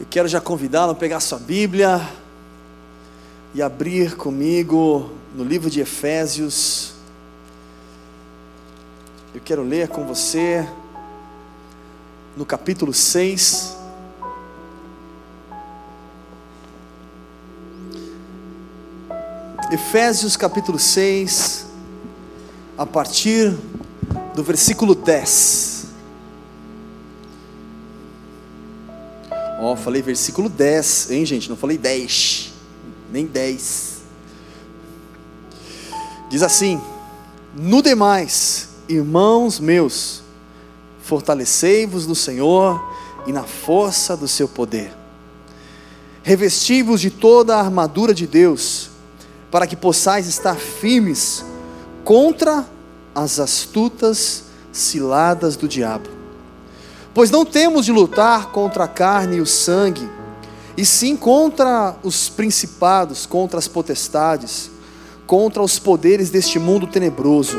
Eu quero já convidá-lo a pegar sua Bíblia e abrir comigo no livro de Efésios. Eu quero ler com você no capítulo 6. Efésios capítulo 6, a partir do versículo 10. Ó, falei versículo 10, hein, gente? Não falei 10, nem 10. Diz assim: No demais, irmãos meus, fortalecei-vos no Senhor e na força do seu poder. Revesti-vos de toda a armadura de Deus, para que possais estar firmes contra as astutas ciladas do diabo Pois não temos de lutar contra a carne e o sangue, e sim contra os principados, contra as potestades, contra os poderes deste mundo tenebroso,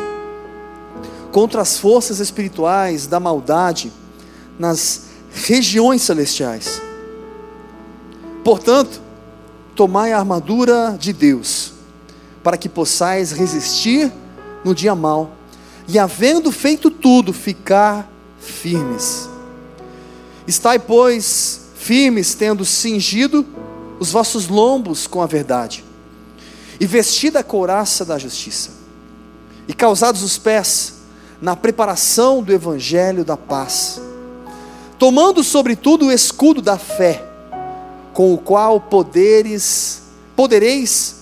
contra as forças espirituais da maldade nas regiões celestiais. Portanto, tomai a armadura de Deus, para que possais resistir no dia mau, e havendo feito tudo, ficar firmes. Estai, pois, firmes, tendo cingido os vossos lombos com a verdade, e vestida a couraça da justiça, e calçados os pés na preparação do evangelho da paz, tomando sobretudo o escudo da fé, com o qual poderes, podereis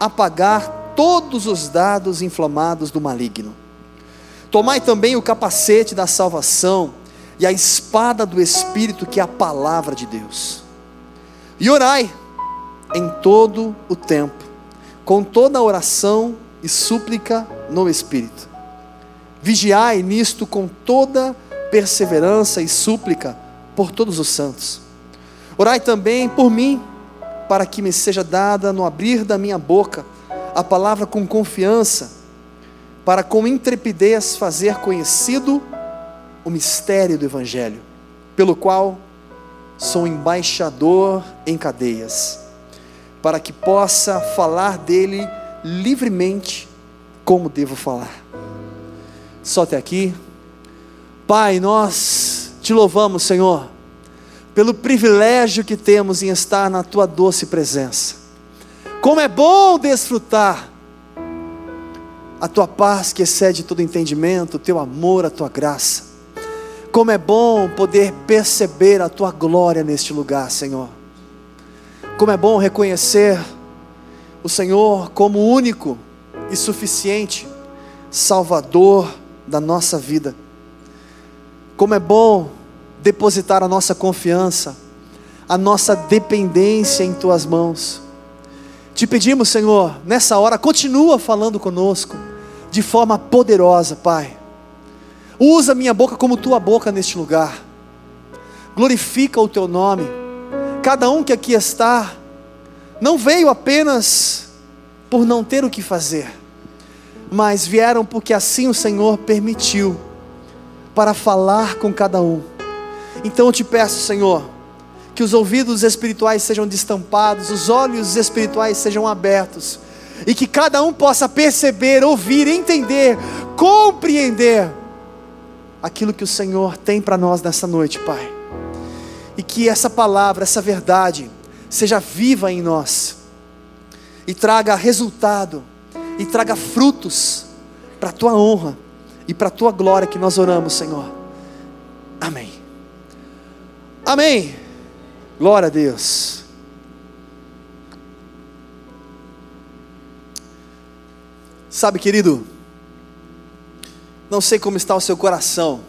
apagar todos os dados inflamados do maligno. Tomai também o capacete da salvação, e a espada do Espírito, que é a palavra de Deus. E orai em todo o tempo, com toda a oração e súplica no Espírito. Vigiai nisto com toda perseverança e súplica por todos os santos. Orai também por mim, para que me seja dada no abrir da minha boca a palavra com confiança, para com intrepidez fazer conhecido o mistério do Evangelho, pelo qual sou embaixador em cadeias, para que possa falar dele livremente como devo falar. Só até aqui. Pai, nós te louvamos, Senhor, pelo privilégio que temos em estar na tua doce presença. Como é bom desfrutar a tua paz que excede todo entendimento, o teu amor, a tua graça. Como é bom poder perceber a tua glória neste lugar, Senhor. Como é bom reconhecer o Senhor como único e suficiente Salvador da nossa vida. Como é bom depositar a nossa confiança, a nossa dependência em tuas mãos. Te pedimos, Senhor, nessa hora, continua falando conosco de forma poderosa, Pai Usa minha boca como tua boca neste lugar. Glorifica o teu nome. Cada um que aqui está, não veio apenas por não ter o que fazer, mas vieram porque assim o Senhor permitiu para falar com cada um. Então eu te peço, Senhor, que os ouvidos espirituais sejam destampados, os olhos espirituais sejam abertos, e que cada um possa perceber, ouvir, entender, compreender aquilo que o Senhor tem para nós nessa noite, Pai. E que essa palavra, essa verdade, seja viva em nós e traga resultado e traga frutos para a tua honra e para a tua glória que nós oramos, Senhor. Amém. Amém. Glória a Deus. Sabe, querido, não sei como está o seu coração,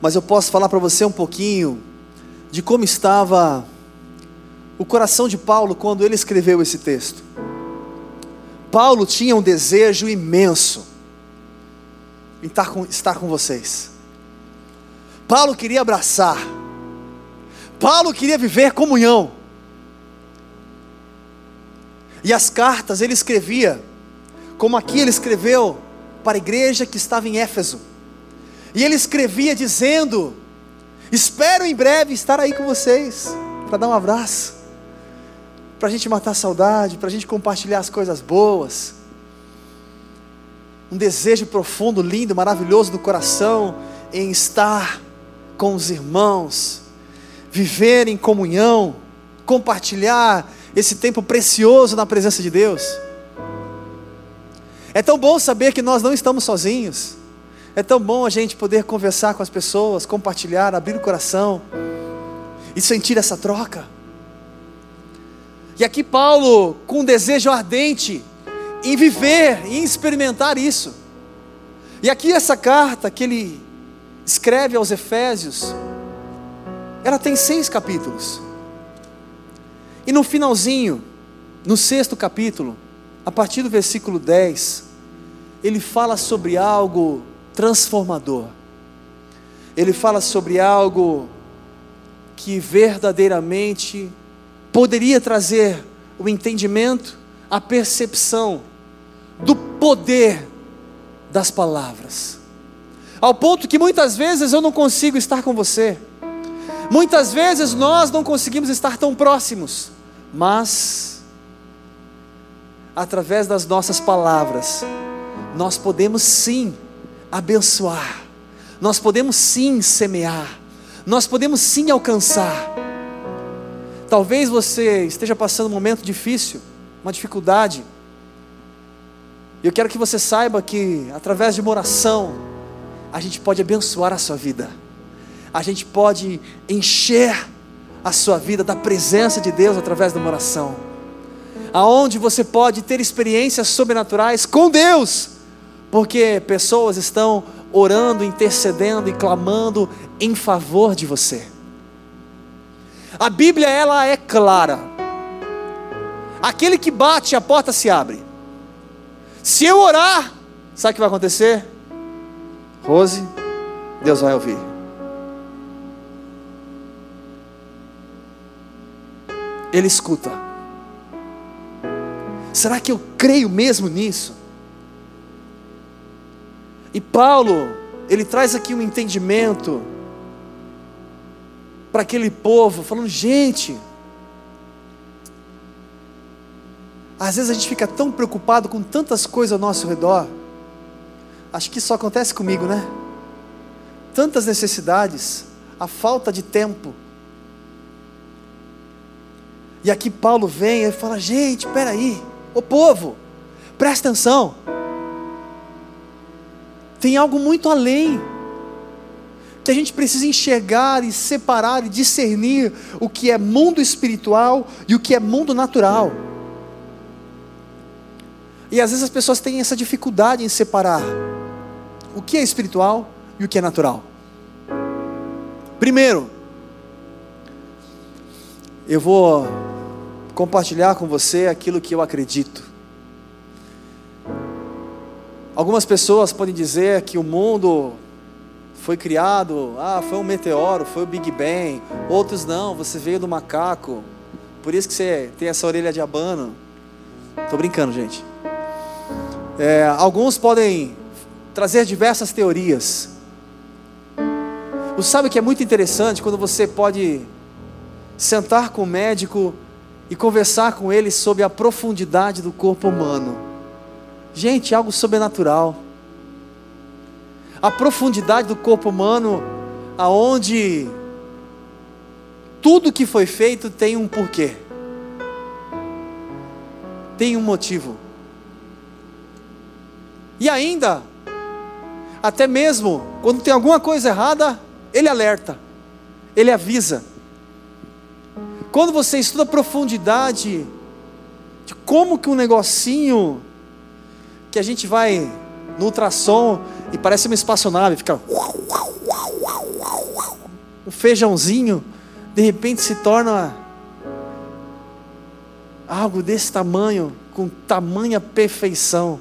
mas eu posso falar para você um pouquinho de como estava o coração de Paulo quando ele escreveu esse texto. Paulo tinha um desejo imenso em estar com, estar com vocês. Paulo queria abraçar. Paulo queria viver comunhão. E as cartas ele escrevia, como aqui ele escreveu para a igreja que estava em Éfeso. E ele escrevia dizendo Espero em breve estar aí com vocês para dar um abraço, para a gente matar a saudade, para a gente compartilhar as coisas boas. Um desejo profundo, lindo, maravilhoso do coração em estar com os irmãos, viver em comunhão, compartilhar esse tempo precioso na presença de Deus. É tão bom saber que nós não estamos sozinhos. É tão bom a gente poder conversar com as pessoas, compartilhar, abrir o coração e sentir essa troca. E aqui Paulo, com um desejo ardente em viver, em experimentar isso. E aqui essa carta que ele escreve aos Efésios, ela tem seis capítulos. E no finalzinho, no sexto capítulo, a partir do versículo 10, ele fala sobre algo transformador. Ele fala sobre algo que verdadeiramente poderia trazer o entendimento, a percepção do poder das palavras. Ao ponto que muitas vezes eu não consigo estar com você. Muitas vezes nós não conseguimos estar tão próximos, mas através das nossas palavras, nós podemos sim abençoar, nós podemos sim semear, nós podemos sim alcançar. Talvez você esteja passando um momento difícil, uma dificuldade, eu quero que você saiba que, através de uma oração, a gente pode abençoar a sua vida, a gente pode encher a sua vida da presença de Deus através de uma oração, aonde você pode ter experiências sobrenaturais com Deus, porque pessoas estão orando, intercedendo e clamando em favor de você. A Bíblia ela é clara. Aquele que bate, a porta se abre. Se eu orar, sabe o que vai acontecer? Rose, Deus vai ouvir. Ele escuta. Será que eu creio mesmo nisso? E Paulo, ele traz aqui um entendimento para aquele povo, falando: gente, às vezes a gente fica tão preocupado com tantas coisas ao nosso redor, acho que isso só acontece comigo, né? Tantas necessidades, a falta de tempo. E aqui Paulo vem e fala: gente, peraí, ô povo, presta atenção tem algo muito além. Que a gente precisa enxergar e separar e discernir o que é mundo espiritual e o que é mundo natural. E às vezes as pessoas têm essa dificuldade em separar o que é espiritual e o que é natural. Primeiro, eu vou compartilhar com você aquilo que eu acredito. Algumas pessoas podem dizer que o mundo foi criado, ah, foi um meteoro, foi o Big Bang. Outros não, você veio do macaco. Por isso que você tem essa orelha de abano. Estou brincando, gente. É, alguns podem trazer diversas teorias. Você sabe que é muito interessante quando você pode sentar com o médico e conversar com ele sobre a profundidade do corpo humano. Gente, algo sobrenatural. A profundidade do corpo humano, aonde tudo que foi feito tem um porquê. Tem um motivo. E ainda, até mesmo quando tem alguma coisa errada, ele alerta, ele avisa. Quando você estuda a profundidade de como que um negocinho que a gente vai no ultrassom e parece uma espaçonave, fica um feijãozinho, de repente se torna algo desse tamanho, com tamanha perfeição.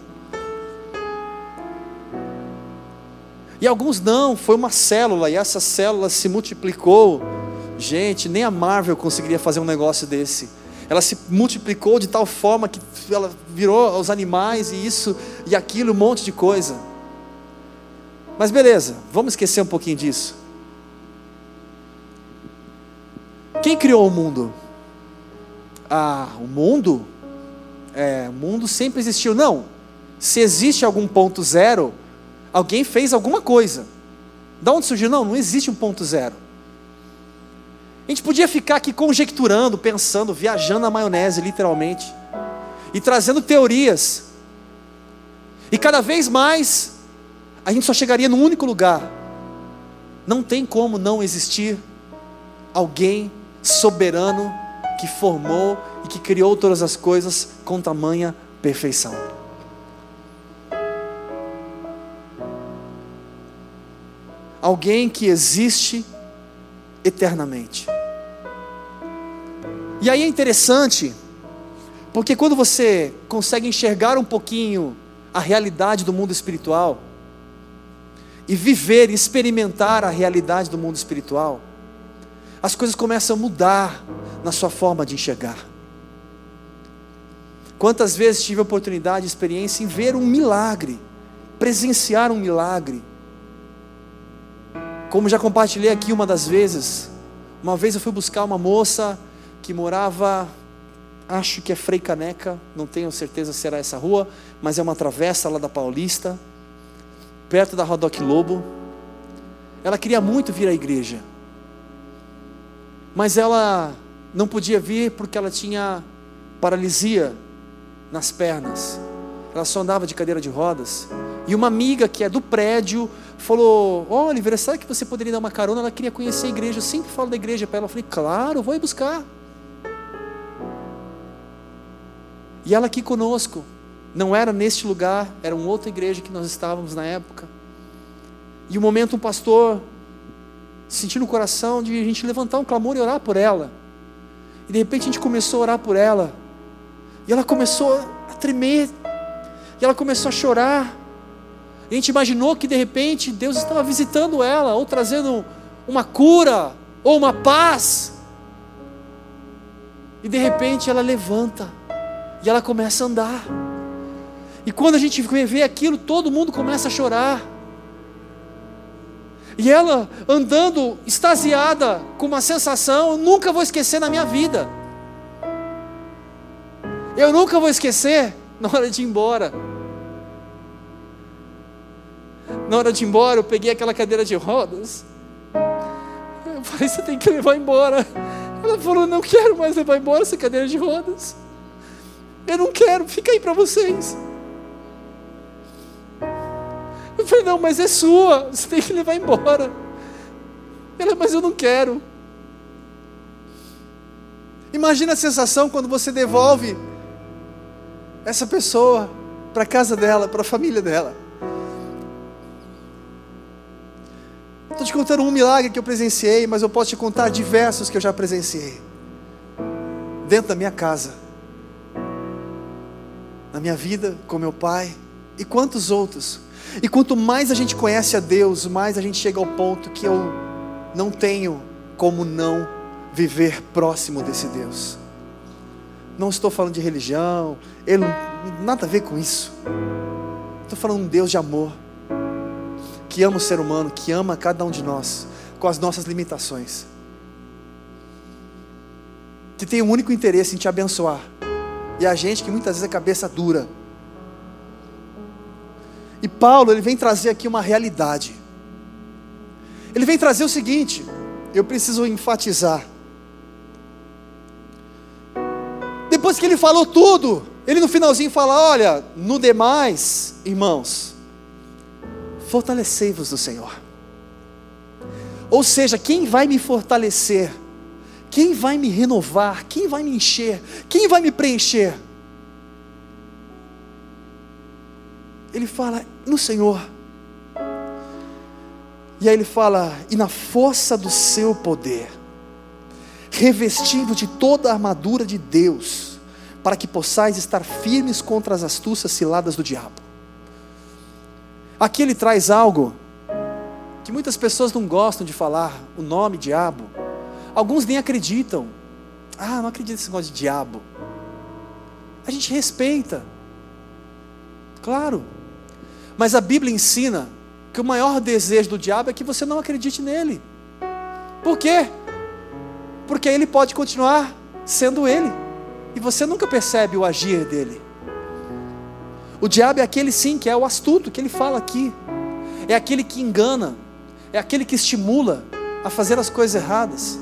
E alguns não, foi uma célula, e essa célula se multiplicou. Gente, nem a Marvel conseguiria fazer um negócio desse ela se multiplicou de tal forma que ela virou os animais e isso e aquilo, um monte de coisa. Mas beleza, vamos esquecer um pouquinho disso. Quem criou o mundo? Ah, o mundo? É, o mundo sempre existiu. Não. Se existe algum ponto zero, alguém fez alguma coisa. Da onde surgiu? Não, não existe um ponto zero. A gente podia ficar aqui conjecturando, pensando, viajando na maionese, literalmente, e trazendo teorias. E cada vez mais, a gente só chegaria num único lugar. Não tem como não existir alguém soberano que formou e que criou todas as coisas com tamanha perfeição. Alguém que existe eternamente. E aí é interessante, porque quando você consegue enxergar um pouquinho a realidade do mundo espiritual, e viver experimentar a realidade do mundo espiritual, as coisas começam a mudar na sua forma de enxergar. Quantas vezes tive oportunidade, experiência em ver um milagre, presenciar um milagre. Como já compartilhei aqui uma das vezes, uma vez eu fui buscar uma moça que morava, acho que é Frei Caneca, não tenho certeza se era essa rua, mas é uma travessa lá da Paulista, perto da Rodoc Lobo. Ela queria muito vir à igreja, mas ela não podia vir porque ela tinha paralisia nas pernas. Ela só andava de cadeira de rodas. E uma amiga que é do prédio falou: oh, Oliveira, sabe que você poderia dar uma carona? Ela queria conhecer a igreja. Eu sempre falo da igreja para ela. Eu falei: Claro, vou ir buscar. E ela aqui conosco. Não era neste lugar, era uma outra igreja que nós estávamos na época. E um momento um pastor sentiu no coração de a gente levantar um clamor e orar por ela. E de repente a gente começou a orar por ela. E ela começou a tremer. E ela começou a chorar. E a gente imaginou que de repente Deus estava visitando ela, ou trazendo uma cura, ou uma paz. E de repente ela levanta. E ela começa a andar. E quando a gente vê aquilo, todo mundo começa a chorar. E ela andando extasiada, com uma sensação, eu nunca vou esquecer na minha vida. Eu nunca vou esquecer na hora de ir embora. Na hora de ir embora, eu peguei aquela cadeira de rodas. Eu falei, você tem que levar embora. Ela falou, não quero mais levar embora essa cadeira de rodas. Eu não quero, fica aí para vocês. Eu falei, não, mas é sua, você tem que levar embora. Ela, mas eu não quero. Imagina a sensação quando você devolve essa pessoa para a casa dela, para a família dela. Estou te contando um milagre que eu presenciei, mas eu posso te contar diversos que eu já presenciei. Dentro da minha casa, na minha vida, com meu pai, e quantos outros e quanto mais a gente conhece a Deus, mais a gente chega ao ponto que eu não tenho como não viver próximo desse Deus. Não estou falando de religião, ele nada a ver com isso. Estou falando de um Deus de amor, que ama o ser humano, que ama cada um de nós, com as nossas limitações. Que tem um único interesse em te abençoar. E a gente que muitas vezes é cabeça dura e Paulo, ele vem trazer aqui uma realidade. Ele vem trazer o seguinte, eu preciso enfatizar. Depois que ele falou tudo, ele no finalzinho fala: Olha, no demais, irmãos, fortalecei-vos do Senhor. Ou seja, quem vai me fortalecer? Quem vai me renovar? Quem vai me encher? Quem vai me preencher? Ele fala: no Senhor. E aí ele fala: e na força do seu poder, revestido de toda a armadura de Deus, para que possais estar firmes contra as astúcias ciladas do diabo. Aqui ele traz algo que muitas pessoas não gostam de falar, o nome diabo. Alguns nem acreditam. Ah, não acredito nesse negócio de diabo. A gente respeita. Claro. Mas a Bíblia ensina que o maior desejo do diabo é que você não acredite nele. Por quê? Porque ele pode continuar sendo ele, e você nunca percebe o agir dele. O diabo é aquele sim que é o astuto, que ele fala aqui, é aquele que engana, é aquele que estimula a fazer as coisas erradas.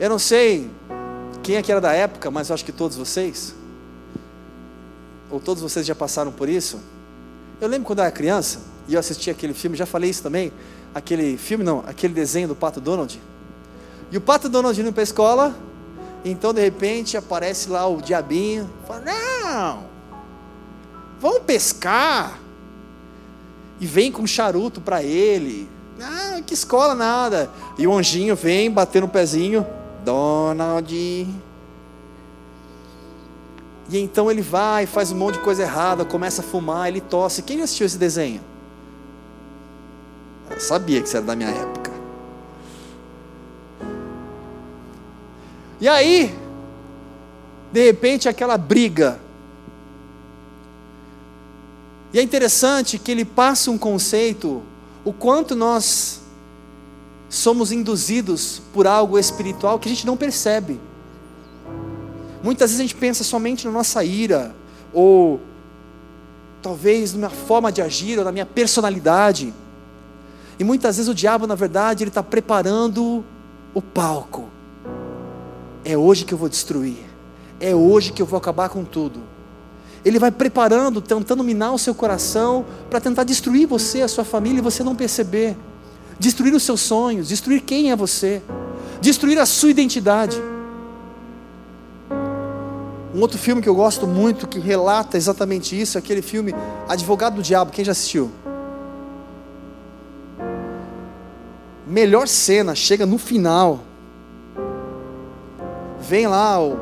Eu não sei quem é que era da época, mas eu acho que todos vocês, ou todos vocês já passaram por isso. Eu lembro quando eu era criança, e eu assisti aquele filme, já falei isso também, aquele filme não, aquele desenho do Pato Donald. E o Pato Donald indo para a escola, então de repente aparece lá o diabinho, fala, não, vamos pescar. E vem com um charuto para ele. Ah, que escola nada. E o anjinho vem bater no pezinho, Donald. E então ele vai, faz um monte de coisa errada, começa a fumar, ele tosse. Quem assistiu esse desenho? Eu sabia que isso era da minha época. E aí, de repente, aquela briga. E é interessante que ele passa um conceito, o quanto nós somos induzidos por algo espiritual que a gente não percebe. Muitas vezes a gente pensa somente na nossa ira, ou talvez na minha forma de agir, ou na minha personalidade. E muitas vezes o diabo, na verdade, ele está preparando o palco. É hoje que eu vou destruir. É hoje que eu vou acabar com tudo. Ele vai preparando, tentando minar o seu coração para tentar destruir você, a sua família e você não perceber. Destruir os seus sonhos, destruir quem é você, destruir a sua identidade. Um outro filme que eu gosto muito, que relata exatamente isso, é aquele filme Advogado do Diabo. Quem já assistiu? Melhor cena, chega no final. Vem lá o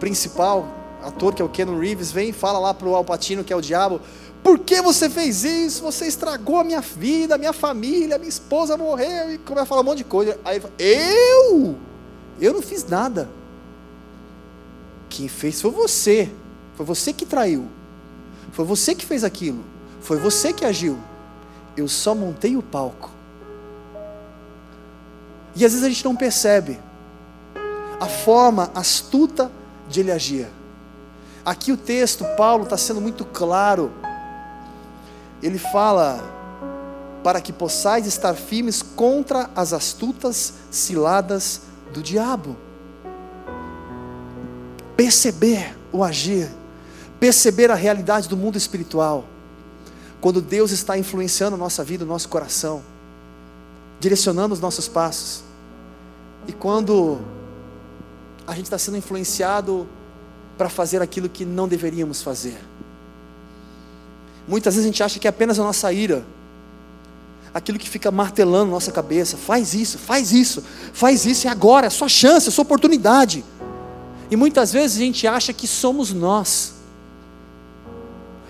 principal ator, que é o Ken Reeves, vem e fala lá pro Al Pacino, que é o diabo, por que você fez isso? Você estragou a minha vida, a minha família, minha esposa morreu, e começa a falar um monte de coisa. Aí ele fala, eu? Eu não fiz nada. Quem fez foi você. Foi você que traiu. Foi você que fez aquilo. Foi você que agiu. Eu só montei o palco. E às vezes a gente não percebe a forma astuta de ele agir. Aqui o texto, Paulo está sendo muito claro. Ele fala para que possais estar firmes contra as astutas ciladas do diabo. Perceber o agir, perceber a realidade do mundo espiritual, quando Deus está influenciando a nossa vida, o nosso coração, direcionando os nossos passos, e quando a gente está sendo influenciado para fazer aquilo que não deveríamos fazer. Muitas vezes a gente acha que é apenas a nossa ira, aquilo que fica martelando nossa cabeça, faz isso, faz isso, faz isso, é agora, é sua chance, é sua oportunidade. E muitas vezes a gente acha que somos nós.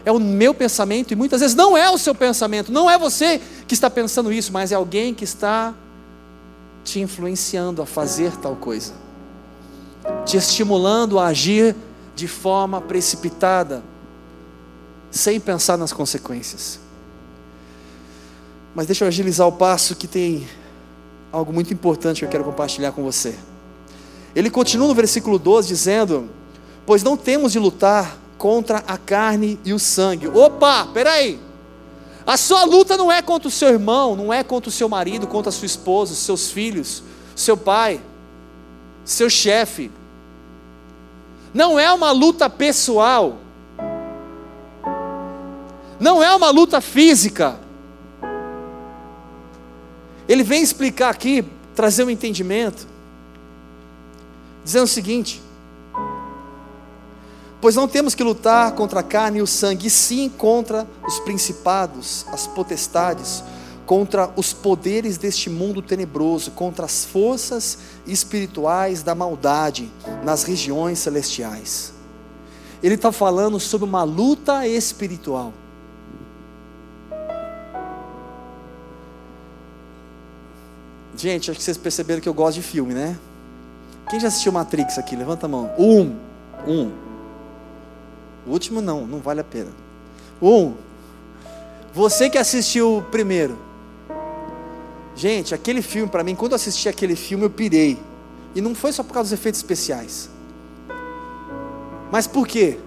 É o meu pensamento, e muitas vezes não é o seu pensamento, não é você que está pensando isso, mas é alguém que está te influenciando a fazer tal coisa, te estimulando a agir de forma precipitada, sem pensar nas consequências. Mas deixa eu agilizar o passo que tem algo muito importante que eu quero compartilhar com você. Ele continua no versículo 12 dizendo: Pois não temos de lutar contra a carne e o sangue. Opa, peraí. A sua luta não é contra o seu irmão, não é contra o seu marido, contra a sua esposa, seus filhos, seu pai, seu chefe. Não é uma luta pessoal. Não é uma luta física. Ele vem explicar aqui, trazer um entendimento dizendo o seguinte: Pois não temos que lutar contra a carne e o sangue, e sim contra os principados, as potestades, contra os poderes deste mundo tenebroso, contra as forças espirituais da maldade nas regiões celestiais. Ele está falando sobre uma luta espiritual. Gente, acho que vocês perceberam que eu gosto de filme, né? Quem já assistiu Matrix aqui? Levanta a mão. Um. Um. O último não, não vale a pena. Um. Você que assistiu o primeiro. Gente, aquele filme, para mim, quando eu assisti aquele filme, eu pirei. E não foi só por causa dos efeitos especiais. Mas por quê?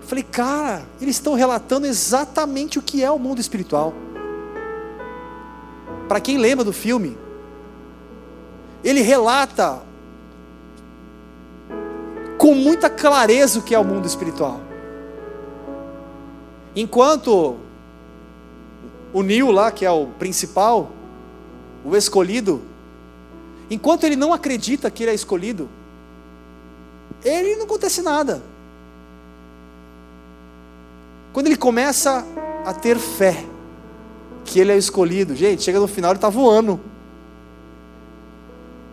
Eu falei, cara, eles estão relatando exatamente o que é o mundo espiritual. Para quem lembra do filme, ele relata com muita clareza o que é o mundo espiritual. Enquanto o Neil lá, que é o principal, o escolhido, enquanto ele não acredita que ele é escolhido, ele não acontece nada. Quando ele começa a ter fé que ele é escolhido, gente, chega no final ele está voando.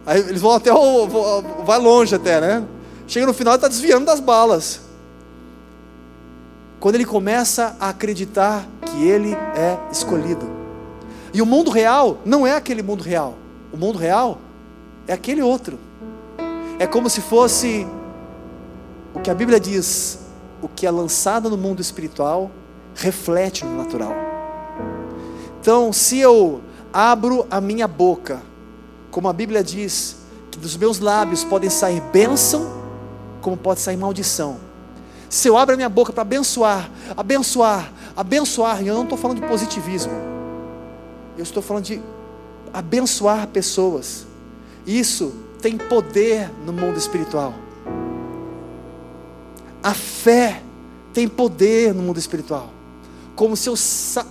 Aí eles vão até o, vai longe até, né? Chega no final ele está desviando das balas. Quando ele começa a acreditar que ele é escolhido. E o mundo real não é aquele mundo real. O mundo real é aquele outro. É como se fosse o que a Bíblia diz: o que é lançado no mundo espiritual reflete no natural. Então, se eu abro a minha boca, como a Bíblia diz, que dos meus lábios podem sair bênção, como pode sair maldição. Se eu abro a minha boca para abençoar, abençoar, abençoar, e eu não estou falando de positivismo, eu estou falando de abençoar pessoas. Isso tem poder no mundo espiritual. A fé tem poder no mundo espiritual. Como se eu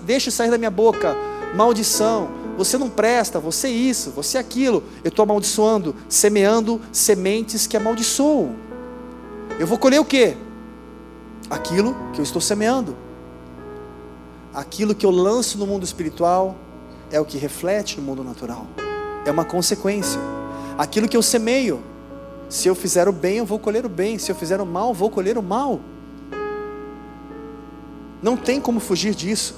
deixo sair da minha boca maldição, você não presta, você isso, você aquilo. Eu estou amaldiçoando, semeando sementes que amaldiçoam. Eu vou colher o quê? Aquilo que eu estou semeando. Aquilo que eu lanço no mundo espiritual é o que reflete no mundo natural. É uma consequência. Aquilo que eu semeio, se eu fizer o bem, eu vou colher o bem. Se eu fizer o mal, eu vou colher o mal. Não tem como fugir disso.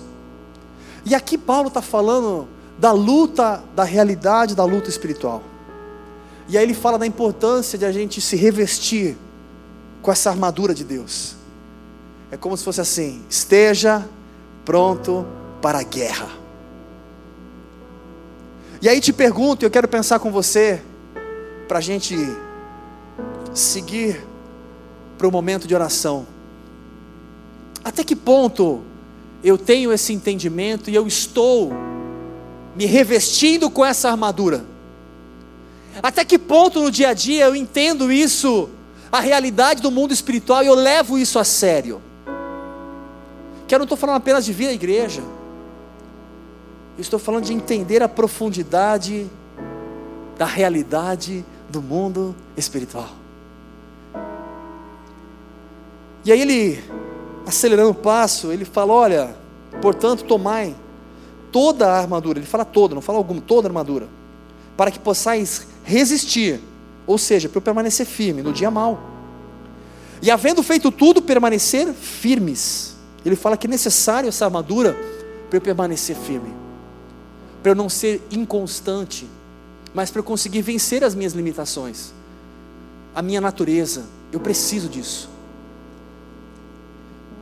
E aqui Paulo está falando da luta, da realidade da luta espiritual. E aí ele fala da importância de a gente se revestir com essa armadura de Deus. É como se fosse assim: esteja pronto para a guerra. E aí te pergunto, eu quero pensar com você, para a gente seguir para o momento de oração. Até que ponto eu tenho esse entendimento e eu estou me revestindo com essa armadura? Até que ponto no dia a dia eu entendo isso, a realidade do mundo espiritual, e eu levo isso a sério? Que eu não estou falando apenas de vir à igreja eu estou falando de entender a profundidade da realidade do mundo espiritual. E aí ele, acelerando o passo, ele fala: Olha, portanto, tomai toda a armadura. Ele fala toda, não fala alguma, toda a armadura, para que possais resistir, ou seja, para eu permanecer firme no dia mal. E havendo feito tudo, permanecer firmes. Ele fala que é necessário essa armadura para eu permanecer firme para eu não ser inconstante, mas para eu conseguir vencer as minhas limitações, a minha natureza. Eu preciso disso.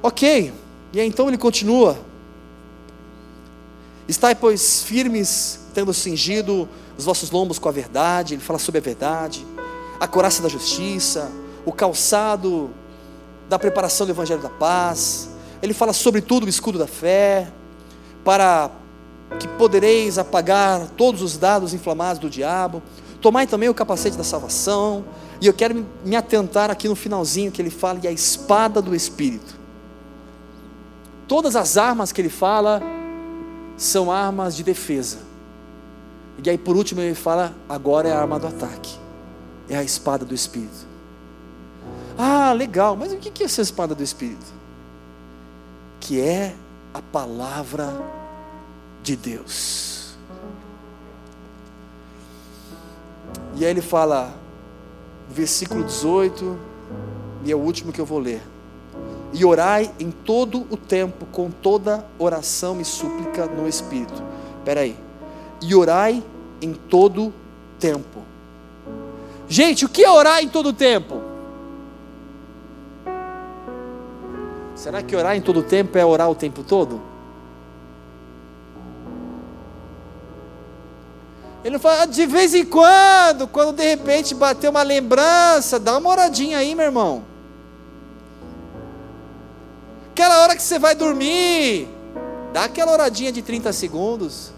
Ok, e aí então ele continua. Estai, pois, firmes, tendo cingido os vossos lombos com a verdade, ele fala sobre a verdade, a coraça da justiça, o calçado da preparação do evangelho da paz, ele fala sobre tudo o escudo da fé, para que podereis apagar todos os dados inflamados do diabo. Tomai também o capacete da salvação. E eu quero me atentar aqui no finalzinho que ele fala, e a espada do Espírito. Todas as armas que ele fala são armas de defesa. E aí por último ele fala, agora é a arma do ataque. É a espada do Espírito. Ah, legal, mas o que é essa espada do Espírito? Que é a palavra de Deus. E aí ele fala, versículo 18, e é o último que eu vou ler. E orai em todo o tempo, com toda oração e súplica no Espírito. Espera aí. E orai em todo tempo. Gente, o que é orar em todo tempo? Será que orar em todo tempo é orar o tempo todo? Ele não fala, de vez em quando, quando de repente bater uma lembrança, dá uma oradinha aí, meu irmão. Aquela hora que você vai dormir, dá aquela oradinha de 30 segundos.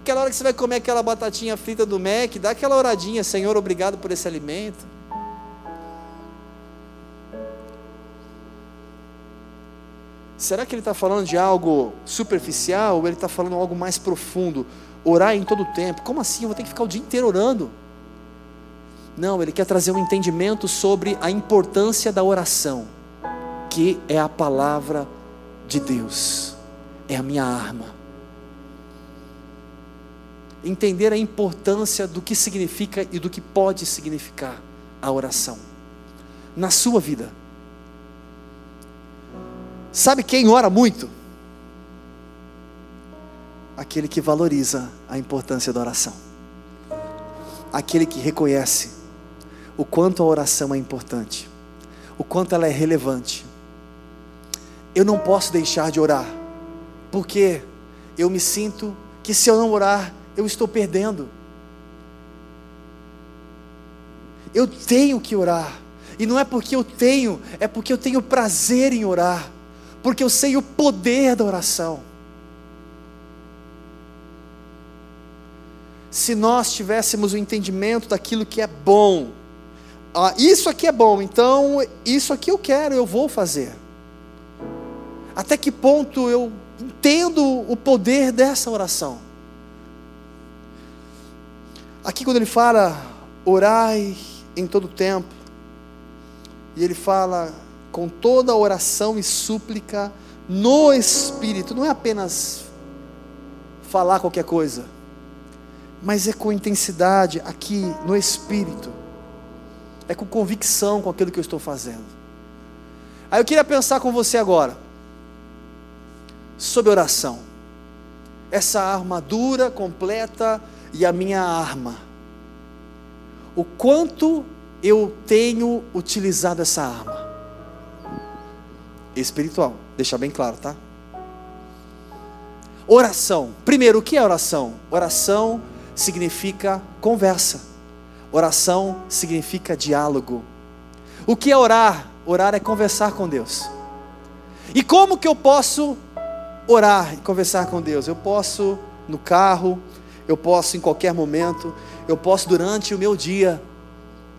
Aquela hora que você vai comer aquela batatinha frita do Mac, dá aquela oradinha, Senhor, obrigado por esse alimento. Será que ele está falando de algo superficial ou ele está falando algo mais profundo? Orar em todo o tempo. Como assim? Eu vou ter que ficar o dia inteiro orando. Não, ele quer trazer um entendimento sobre a importância da oração, que é a palavra de Deus, é a minha arma. Entender a importância do que significa e do que pode significar a oração na sua vida Sabe quem ora muito? Aquele que valoriza a importância da oração. Aquele que reconhece o quanto a oração é importante, o quanto ela é relevante. Eu não posso deixar de orar, porque eu me sinto que se eu não orar, eu estou perdendo. Eu tenho que orar, e não é porque eu tenho, é porque eu tenho prazer em orar porque eu sei o poder da oração. Se nós tivéssemos o entendimento daquilo que é bom, ah, isso aqui é bom, então isso aqui eu quero, eu vou fazer. Até que ponto eu entendo o poder dessa oração? Aqui, quando ele fala, orai em todo tempo, e ele fala, com toda oração e súplica no Espírito. Não é apenas falar qualquer coisa, mas é com intensidade aqui no Espírito. É com convicção com aquilo que eu estou fazendo. Aí eu queria pensar com você agora sobre oração. Essa armadura completa e a minha arma. O quanto eu tenho utilizado essa arma espiritual. Deixar bem claro, tá? Oração. Primeiro, o que é oração? Oração significa conversa. Oração significa diálogo. O que é orar? Orar é conversar com Deus. E como que eu posso orar e conversar com Deus? Eu posso no carro, eu posso em qualquer momento, eu posso durante o meu dia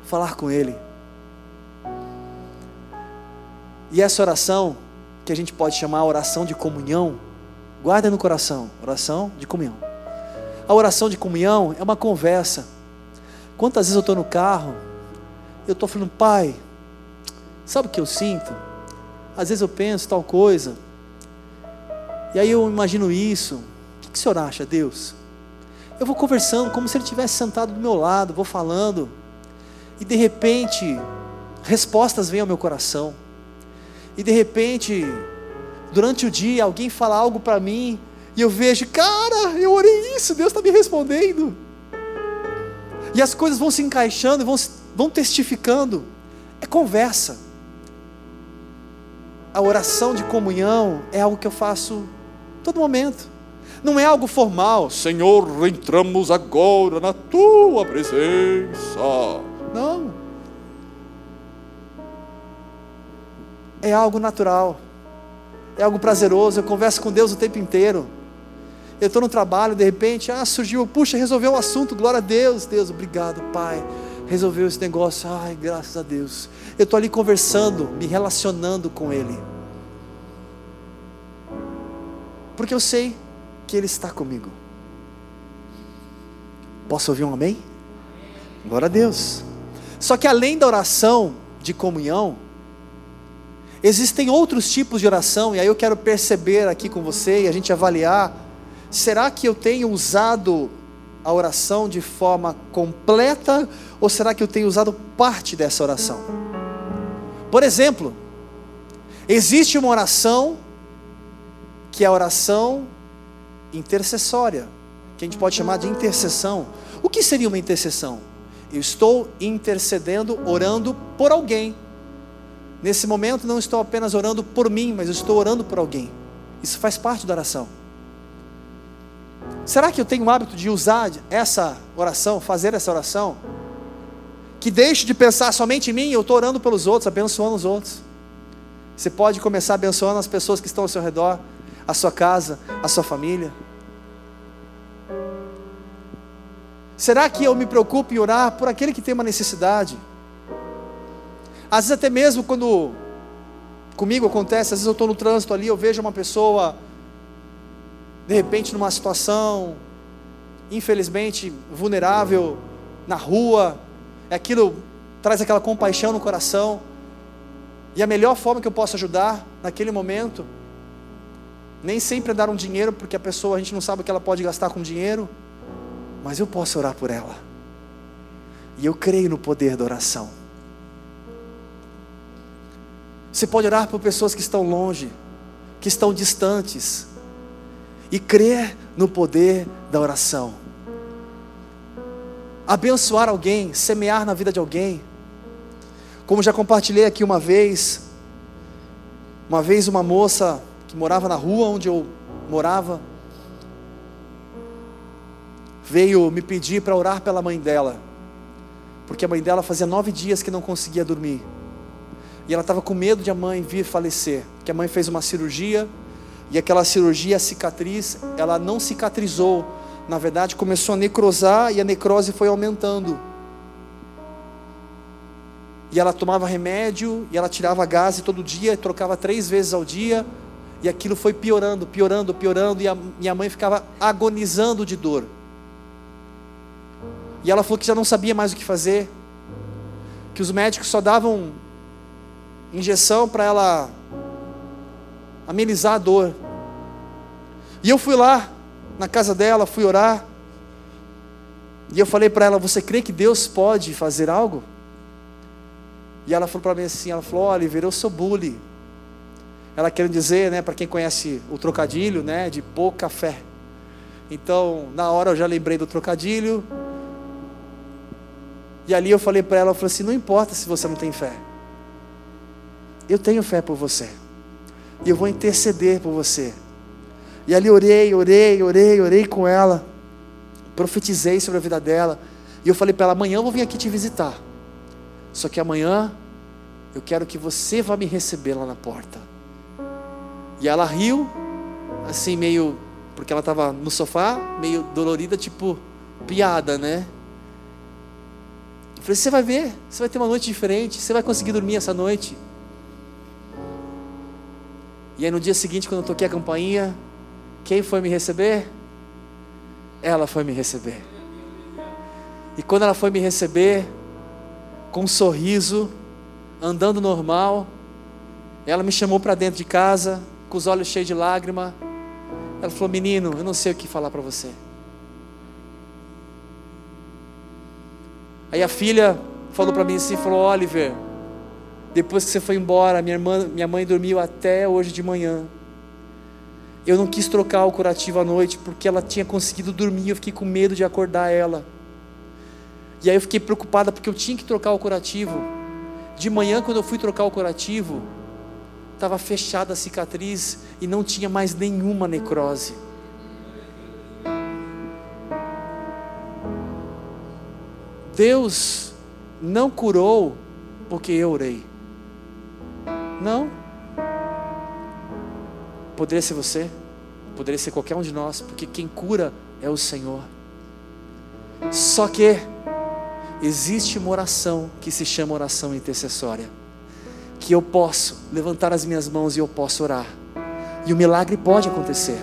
falar com Ele. E essa oração, que a gente pode chamar oração de comunhão, guarda no coração, oração de comunhão. A oração de comunhão é uma conversa. Quantas vezes eu estou no carro, eu estou falando, pai, sabe o que eu sinto? Às vezes eu penso tal coisa, e aí eu imagino isso. O que o senhor acha, Deus? Eu vou conversando como se ele tivesse sentado do meu lado, vou falando, e de repente, respostas vêm ao meu coração e de repente, durante o dia, alguém fala algo para mim, e eu vejo, cara, eu orei isso, Deus está me respondendo. E as coisas vão se encaixando, vão, vão testificando. É conversa. A oração de comunhão é algo que eu faço todo momento. Não é algo formal. Senhor, entramos agora na tua presença. Não. é algo natural, é algo prazeroso. Eu converso com Deus o tempo inteiro. Eu estou no trabalho, de repente, ah, surgiu, puxa, resolveu o assunto, glória a Deus, Deus, obrigado, Pai, resolveu esse negócio, ai, graças a Deus. Eu estou ali conversando, me relacionando com Ele, porque eu sei que Ele está comigo. Posso ouvir um amém? Glória a Deus. Só que além da oração de comunhão, Existem outros tipos de oração, e aí eu quero perceber aqui com você e a gente avaliar: será que eu tenho usado a oração de forma completa ou será que eu tenho usado parte dessa oração? Por exemplo, existe uma oração que é a oração intercessória, que a gente pode chamar de intercessão. O que seria uma intercessão? Eu estou intercedendo, orando por alguém. Nesse momento não estou apenas orando por mim, mas estou orando por alguém. Isso faz parte da oração. Será que eu tenho o hábito de usar essa oração, fazer essa oração? Que deixe de pensar somente em mim, eu estou orando pelos outros, abençoando os outros. Você pode começar abençoando as pessoas que estão ao seu redor, a sua casa, a sua família. Será que eu me preocupo em orar por aquele que tem uma necessidade? Às vezes, até mesmo quando comigo acontece, às vezes eu estou no trânsito ali, eu vejo uma pessoa, de repente, numa situação, infelizmente, vulnerável, na rua, aquilo traz aquela compaixão no coração. E a melhor forma que eu posso ajudar naquele momento, nem sempre é dar um dinheiro, porque a pessoa a gente não sabe o que ela pode gastar com dinheiro, mas eu posso orar por ela. E eu creio no poder da oração. Você pode orar por pessoas que estão longe, que estão distantes, e crer no poder da oração. Abençoar alguém, semear na vida de alguém como já compartilhei aqui uma vez, uma vez uma moça que morava na rua onde eu morava, veio me pedir para orar pela mãe dela, porque a mãe dela fazia nove dias que não conseguia dormir, e ela estava com medo de a mãe vir falecer, porque a mãe fez uma cirurgia, e aquela cirurgia, a cicatriz, ela não cicatrizou, na verdade começou a necrosar, e a necrose foi aumentando, e ela tomava remédio, e ela tirava gás todo dia, trocava três vezes ao dia, e aquilo foi piorando, piorando, piorando, e a minha mãe ficava agonizando de dor. E ela falou que já não sabia mais o que fazer, que os médicos só davam injeção para ela amenizar a dor. E eu fui lá na casa dela, fui orar. E eu falei para ela: Você crê que Deus pode fazer algo? E ela falou para mim assim, ela falou, Oliver, eu sou bully. Ela quer dizer, né, para quem conhece o trocadilho, né, de pouca fé. Então, na hora eu já lembrei do trocadilho. E ali eu falei para ela, eu falei assim, não importa se você não tem fé. Eu tenho fé por você. E eu vou interceder por você. E ali orei, orei, orei, orei com ela. Profetizei sobre a vida dela. E eu falei para ela, amanhã eu vou vir aqui te visitar. Só que amanhã eu quero que você vá me receber lá na porta. E ela riu, assim, meio. Porque ela estava no sofá, meio dolorida, tipo, piada, né? Eu falei: Você vai ver, você vai ter uma noite diferente, você vai conseguir dormir essa noite. E aí no dia seguinte, quando eu toquei a campainha, quem foi me receber? Ela foi me receber. E quando ela foi me receber, com um sorriso, andando normal. Ela me chamou para dentro de casa, com os olhos cheios de lágrima. Ela falou: Menino, eu não sei o que falar para você. Aí a filha falou para mim assim: falou, Oliver, depois que você foi embora, minha, irmã, minha mãe dormiu até hoje de manhã. Eu não quis trocar o curativo à noite porque ela tinha conseguido dormir. Eu fiquei com medo de acordar ela. E aí eu fiquei preocupada porque eu tinha que trocar o curativo. De manhã, quando eu fui trocar o curativo, estava fechada a cicatriz e não tinha mais nenhuma necrose. Deus não curou porque eu orei. Não. Poderia ser você, poderia ser qualquer um de nós, porque quem cura é o Senhor. Só que existe uma oração que se chama oração intercessória. Que eu posso levantar as minhas mãos e eu posso orar. E o milagre pode acontecer.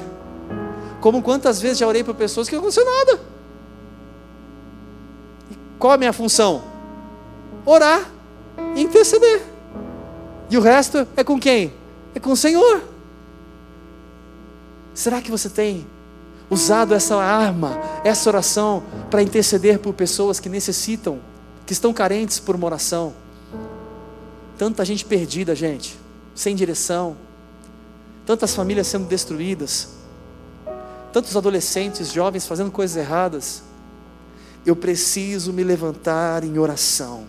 Como quantas vezes já orei para pessoas que não aconteceu nada. E qual a minha função? Orar e interceder. E o resto é com quem? É com o Senhor. Será que você tem usado essa arma, essa oração, para interceder por pessoas que necessitam, que estão carentes por uma oração. Tanta gente perdida, gente, sem direção, tantas famílias sendo destruídas, tantos adolescentes, jovens fazendo coisas erradas. Eu preciso me levantar em oração.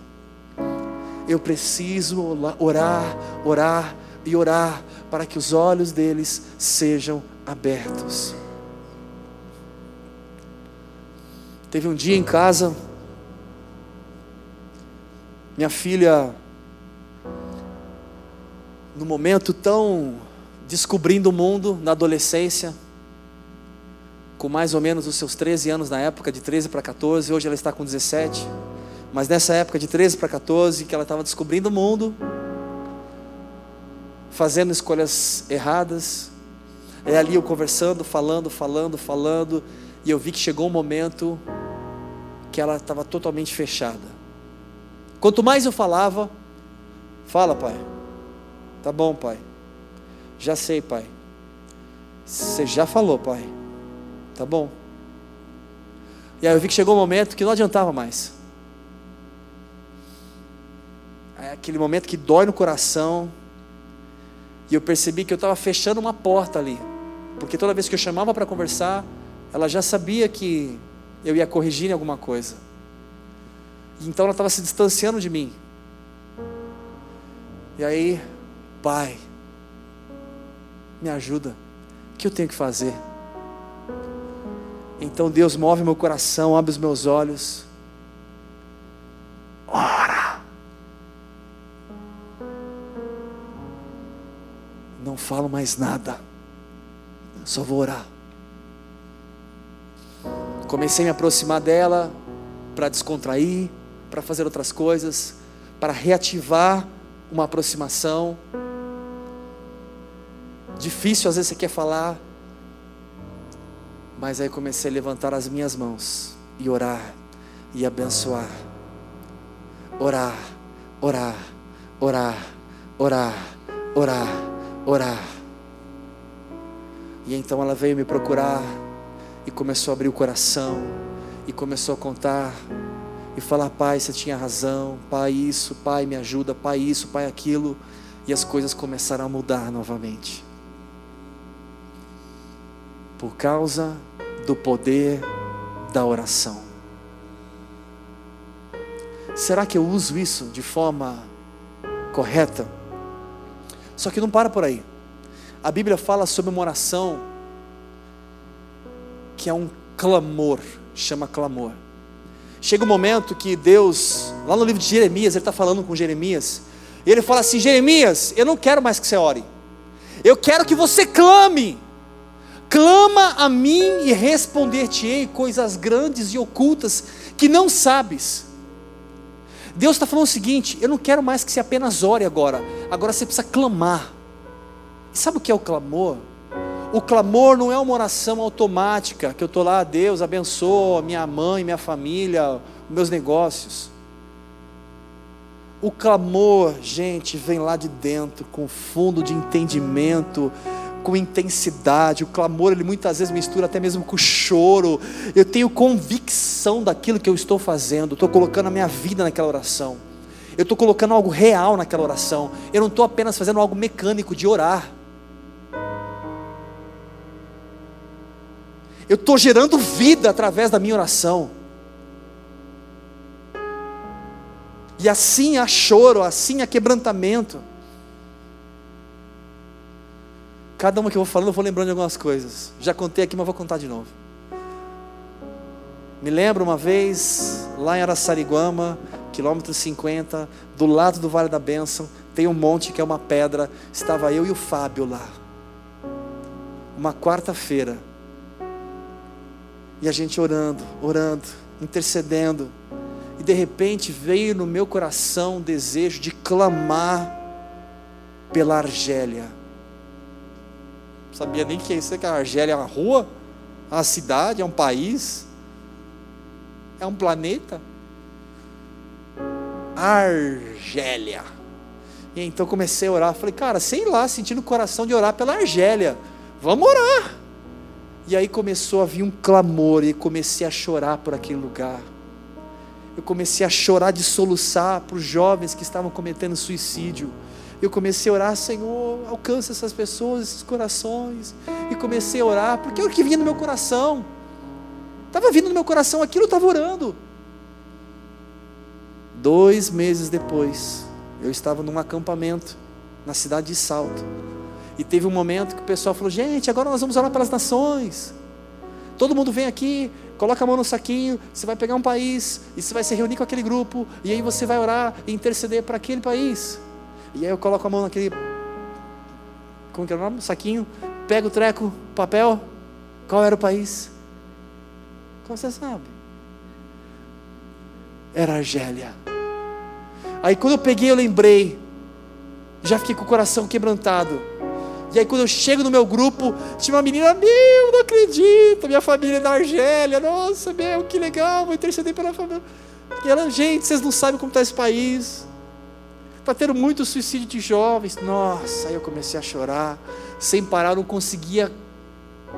Eu preciso orar, orar e orar para que os olhos deles sejam abertos. Teve um dia em casa, minha filha, no momento tão descobrindo o mundo, na adolescência, com mais ou menos os seus 13 anos na época, de 13 para 14, hoje ela está com 17, mas nessa época de 13 para 14, que ela estava descobrindo o mundo, fazendo escolhas erradas, é ali eu conversando, falando, falando, falando, e eu vi que chegou um momento que ela estava totalmente fechada. Quanto mais eu falava, fala, pai. Tá bom, pai. Já sei, pai. Você já falou, pai. Tá bom. E aí eu vi que chegou um momento que não adiantava mais. É aquele momento que dói no coração. E eu percebi que eu estava fechando uma porta ali. Porque toda vez que eu chamava para conversar, ela já sabia que eu ia corrigir em alguma coisa. Então ela estava se distanciando de mim. E aí, pai, me ajuda. O que eu tenho que fazer? Então Deus move meu coração, abre os meus olhos. Ora. Não falo mais nada. Só vou orar. Comecei a me aproximar dela para descontrair, para fazer outras coisas, para reativar uma aproximação. Difícil às vezes você quer falar, mas aí comecei a levantar as minhas mãos e orar e abençoar. Orar, orar, orar, orar, orar, orar. E então ela veio me procurar e começou a abrir o coração e começou a contar e falar: Pai, você tinha razão, Pai, isso, Pai, me ajuda, Pai, isso, Pai, aquilo. E as coisas começaram a mudar novamente. Por causa do poder da oração. Será que eu uso isso de forma correta? Só que não para por aí. A Bíblia fala sobre uma oração que é um clamor, chama clamor. Chega um momento que Deus, lá no livro de Jeremias, ele está falando com Jeremias, e ele fala assim: Jeremias, eu não quero mais que você ore, eu quero que você clame, clama a mim e responder-te-ei coisas grandes e ocultas que não sabes. Deus está falando o seguinte: eu não quero mais que você apenas ore agora, agora você precisa clamar. E sabe o que é o clamor? O clamor não é uma oração automática, que eu estou lá, Deus abençoa minha mãe, minha família, meus negócios. O clamor, gente, vem lá de dentro, com fundo de entendimento, com intensidade. O clamor, ele muitas vezes mistura até mesmo com choro. Eu tenho convicção daquilo que eu estou fazendo, estou colocando a minha vida naquela oração. Eu estou colocando algo real naquela oração. Eu não estou apenas fazendo algo mecânico de orar. eu estou gerando vida através da minha oração. E assim há choro, assim há quebrantamento. Cada uma que eu vou falando, eu vou lembrando de algumas coisas. Já contei aqui, mas vou contar de novo. Me lembro uma vez, lá em Araçariguama, quilômetro 50, do lado do Vale da Bênção, tem um monte que é uma pedra. Estava eu e o Fábio lá. Uma quarta-feira e a gente orando, orando, intercedendo. E de repente veio no meu coração o desejo de clamar pela Argélia. Sabia nem que é isso, que a Argélia é uma rua, é uma cidade, é um país, é um planeta. Argélia. E então comecei a orar. Falei, cara, sei lá, sentindo o coração de orar pela Argélia. Vamos orar. E aí começou a vir um clamor, e comecei a chorar por aquele lugar. Eu comecei a chorar de soluçar para os jovens que estavam cometendo suicídio. Eu comecei a orar, Senhor, alcança essas pessoas, esses corações. E comecei a orar, porque é o que vinha no meu coração. Estava vindo no meu coração aquilo, eu estava orando. Dois meses depois, eu estava num acampamento na cidade de Salto. E teve um momento que o pessoal falou: gente, agora nós vamos orar pelas nações. Todo mundo vem aqui, coloca a mão no saquinho, você vai pegar um país e você vai se reunir com aquele grupo e aí você vai orar e interceder para aquele país. E aí eu coloco a mão naquele como que é o nome? Saquinho, pega o treco, papel, qual era o país? Como você sabe? Era Argélia. Aí quando eu peguei, eu lembrei, já fiquei com o coração quebrantado. E aí quando eu chego no meu grupo, tinha uma menina, meu, não acredito, minha família é da Argélia, nossa, meu, que legal, vou interceder pela família. E ela, gente, vocês não sabem como está esse país. Está tendo muito suicídio de jovens. Nossa, aí eu comecei a chorar, sem parar, não conseguia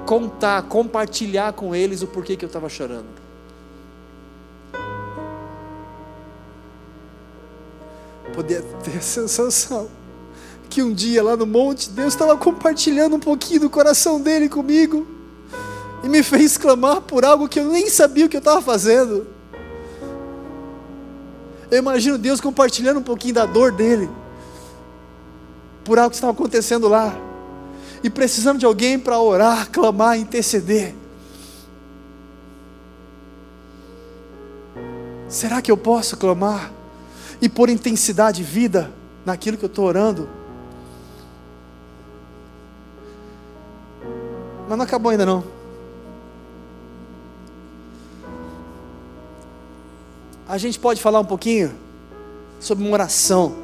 contar, compartilhar com eles o porquê que eu estava chorando. Poder ter a sensação que um dia lá no monte, Deus estava compartilhando um pouquinho do coração dele comigo e me fez clamar por algo que eu nem sabia o que eu estava fazendo. Eu imagino Deus compartilhando um pouquinho da dor dele por algo que estava acontecendo lá e precisando de alguém para orar, clamar, interceder. Será que eu posso clamar e pôr intensidade de vida naquilo que eu estou orando? Mas não acabou ainda não. A gente pode falar um pouquinho sobre uma oração.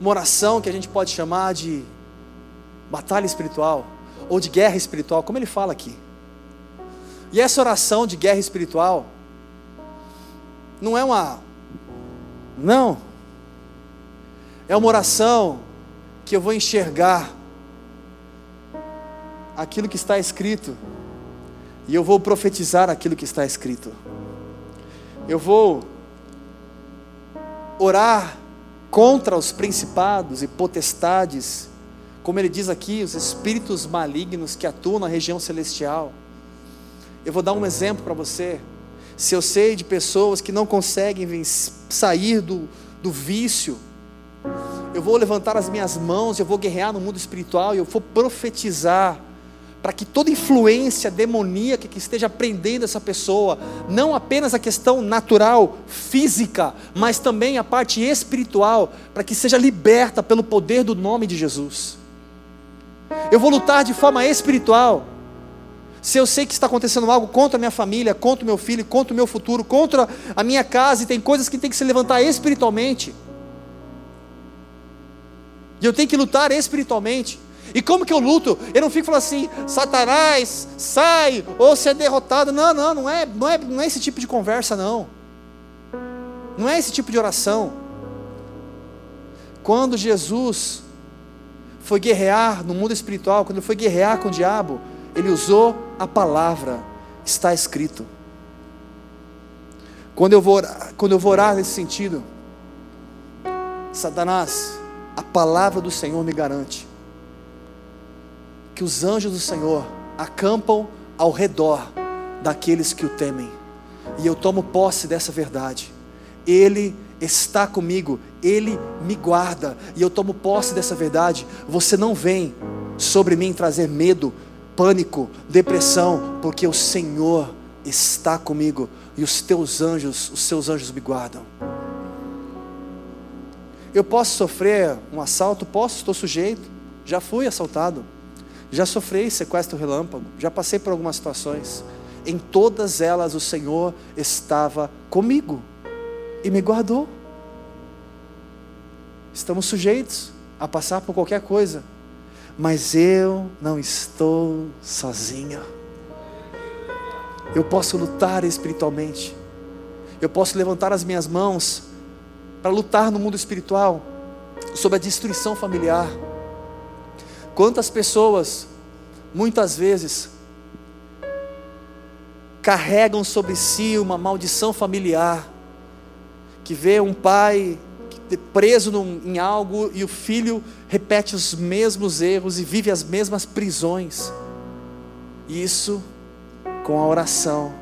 Uma oração que a gente pode chamar de batalha espiritual ou de guerra espiritual, como ele fala aqui. E essa oração de guerra espiritual não é uma não. É uma oração que eu vou enxergar aquilo que está escrito, e eu vou profetizar aquilo que está escrito. Eu vou orar contra os principados e potestades, como ele diz aqui, os espíritos malignos que atuam na região celestial. Eu vou dar um exemplo para você. Se eu sei de pessoas que não conseguem sair do, do vício, eu vou levantar as minhas mãos, eu vou guerrear no mundo espiritual eu vou profetizar para que toda influência demoníaca que esteja prendendo essa pessoa, não apenas a questão natural, física, mas também a parte espiritual, para que seja liberta pelo poder do nome de Jesus. Eu vou lutar de forma espiritual. Se eu sei que está acontecendo algo contra a minha família, contra o meu filho, contra o meu futuro, contra a minha casa, e tem coisas que tem que se levantar espiritualmente. E eu tenho que lutar espiritualmente. E como que eu luto? Eu não fico falando assim, Satanás, sai, ou ser é derrotado. Não, não, não é, não é, não é esse tipo de conversa, não. Não é esse tipo de oração. Quando Jesus foi guerrear no mundo espiritual, quando ele foi guerrear com o diabo, ele usou a palavra, está escrito. Quando eu vou quando eu vou orar nesse sentido, Satanás, a palavra do Senhor me garante que os anjos do Senhor acampam ao redor daqueles que o temem. E eu tomo posse dessa verdade. Ele está comigo, Ele me guarda, e eu tomo posse dessa verdade. Você não vem sobre mim trazer medo, pânico, depressão, porque o Senhor está comigo e os teus anjos, os seus anjos me guardam. Eu posso sofrer um assalto? Posso, estou sujeito. Já fui assaltado. Já sofri sequestro relâmpago, já passei por algumas situações. Em todas elas o Senhor estava comigo e me guardou. Estamos sujeitos a passar por qualquer coisa, mas eu não estou sozinho. Eu posso lutar espiritualmente. Eu posso levantar as minhas mãos para lutar no mundo espiritual sobre a destruição familiar Quantas pessoas, muitas vezes, carregam sobre si uma maldição familiar, que vê um pai preso em algo e o filho repete os mesmos erros e vive as mesmas prisões. Isso com a oração,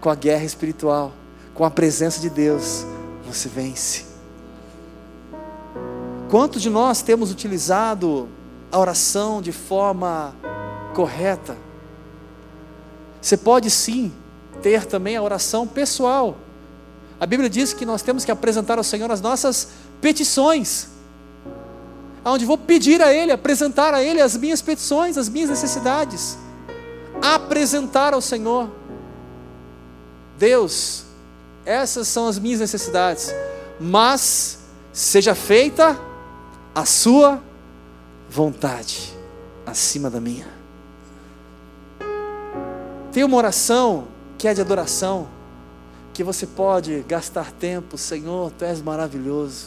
com a guerra espiritual, com a presença de Deus, você vence. Quantos de nós temos utilizado a oração de forma correta. Você pode sim ter também a oração pessoal. A Bíblia diz que nós temos que apresentar ao Senhor as nossas petições. Onde vou pedir a Ele, apresentar a Ele as minhas petições, as minhas necessidades. Apresentar ao Senhor. Deus, essas são as minhas necessidades, mas seja feita a Sua vontade acima da minha. Tem uma oração que é de adoração, que você pode gastar tempo, Senhor, Tu és maravilhoso,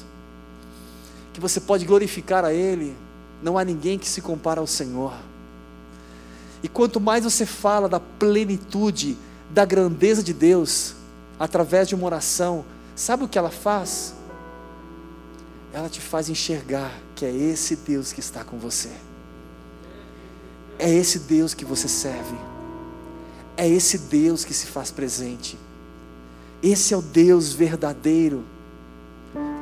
que você pode glorificar a Ele, não há ninguém que se compara ao Senhor. E quanto mais você fala da plenitude, da grandeza de Deus, através de uma oração, sabe o que ela faz? Ela te faz enxergar que é esse Deus que está com você. É esse Deus que você serve. É esse Deus que se faz presente. Esse é o Deus verdadeiro,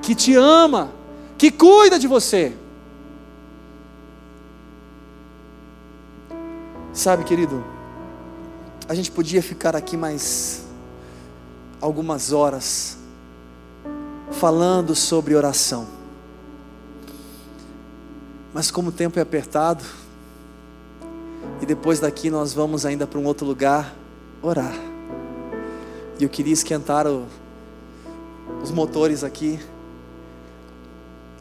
que te ama, que cuida de você. Sabe, querido, a gente podia ficar aqui mais algumas horas falando sobre oração. Mas como o tempo é apertado, e depois daqui nós vamos ainda para um outro lugar orar. E eu queria esquentar o, os motores aqui,